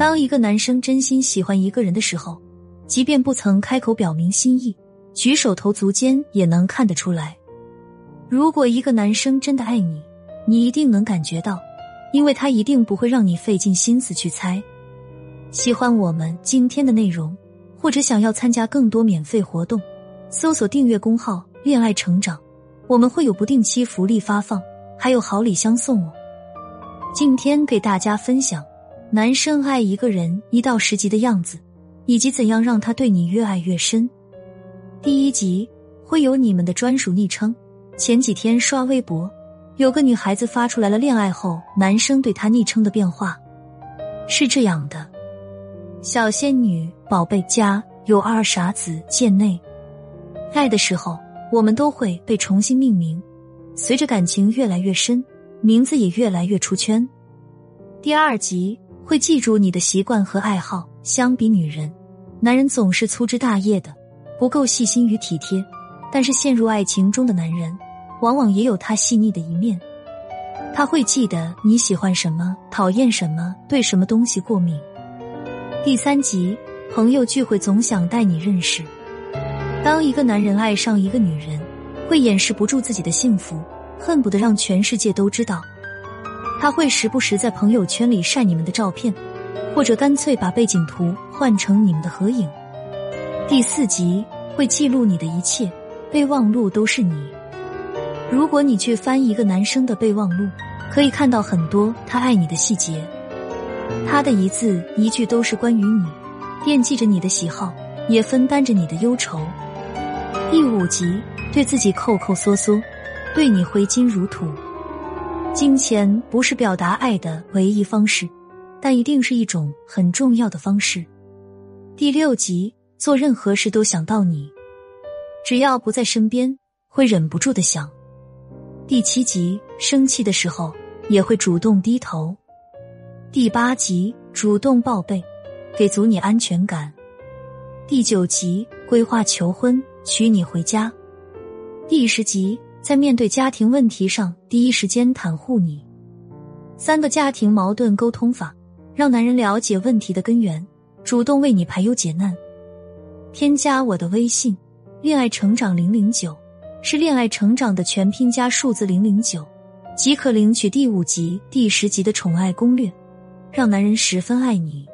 当一个男生真心喜欢一个人的时候，即便不曾开口表明心意，举手投足间也能看得出来。如果一个男生真的爱你，你一定能感觉到，因为他一定不会让你费尽心思去猜。喜欢我们今天的内容，或者想要参加更多免费活动，搜索订阅公号“恋爱成长”，我们会有不定期福利发放，还有好礼相送哦。今天给大家分享男生爱一个人一到十级的样子，以及怎样让他对你越爱越深。第一集会有你们的专属昵称。前几天刷微博，有个女孩子发出来了恋爱后男生对她昵称的变化，是这样的：小仙女、宝贝家、有二傻子、贱内。爱的时候，我们都会被重新命名，随着感情越来越深。名字也越来越出圈。第二集会记住你的习惯和爱好。相比女人，男人总是粗枝大叶的，不够细心与体贴。但是陷入爱情中的男人，往往也有他细腻的一面。他会记得你喜欢什么，讨厌什么，对什么东西过敏。第三集朋友聚会总想带你认识。当一个男人爱上一个女人，会掩饰不住自己的幸福。恨不得让全世界都知道，他会时不时在朋友圈里晒你们的照片，或者干脆把背景图换成你们的合影。第四集会记录你的一切，备忘录都是你。如果你去翻一个男生的备忘录，可以看到很多他爱你的细节，他的一字一句都是关于你，惦记着你的喜好，也分担着你的忧愁。第五集对自己抠抠缩缩。对你挥金如土，金钱不是表达爱的唯一方式，但一定是一种很重要的方式。第六集，做任何事都想到你，只要不在身边，会忍不住的想。第七集，生气的时候也会主动低头。第八集，主动报备，给足你安全感。第九集，规划求婚，娶你回家。第十集。在面对家庭问题上，第一时间袒护你。三个家庭矛盾沟通法，让男人了解问题的根源，主动为你排忧解难。添加我的微信“恋爱成长零零九”，是恋爱成长的全拼加数字零零九，即可领取第五集、第十集的宠爱攻略，让男人十分爱你。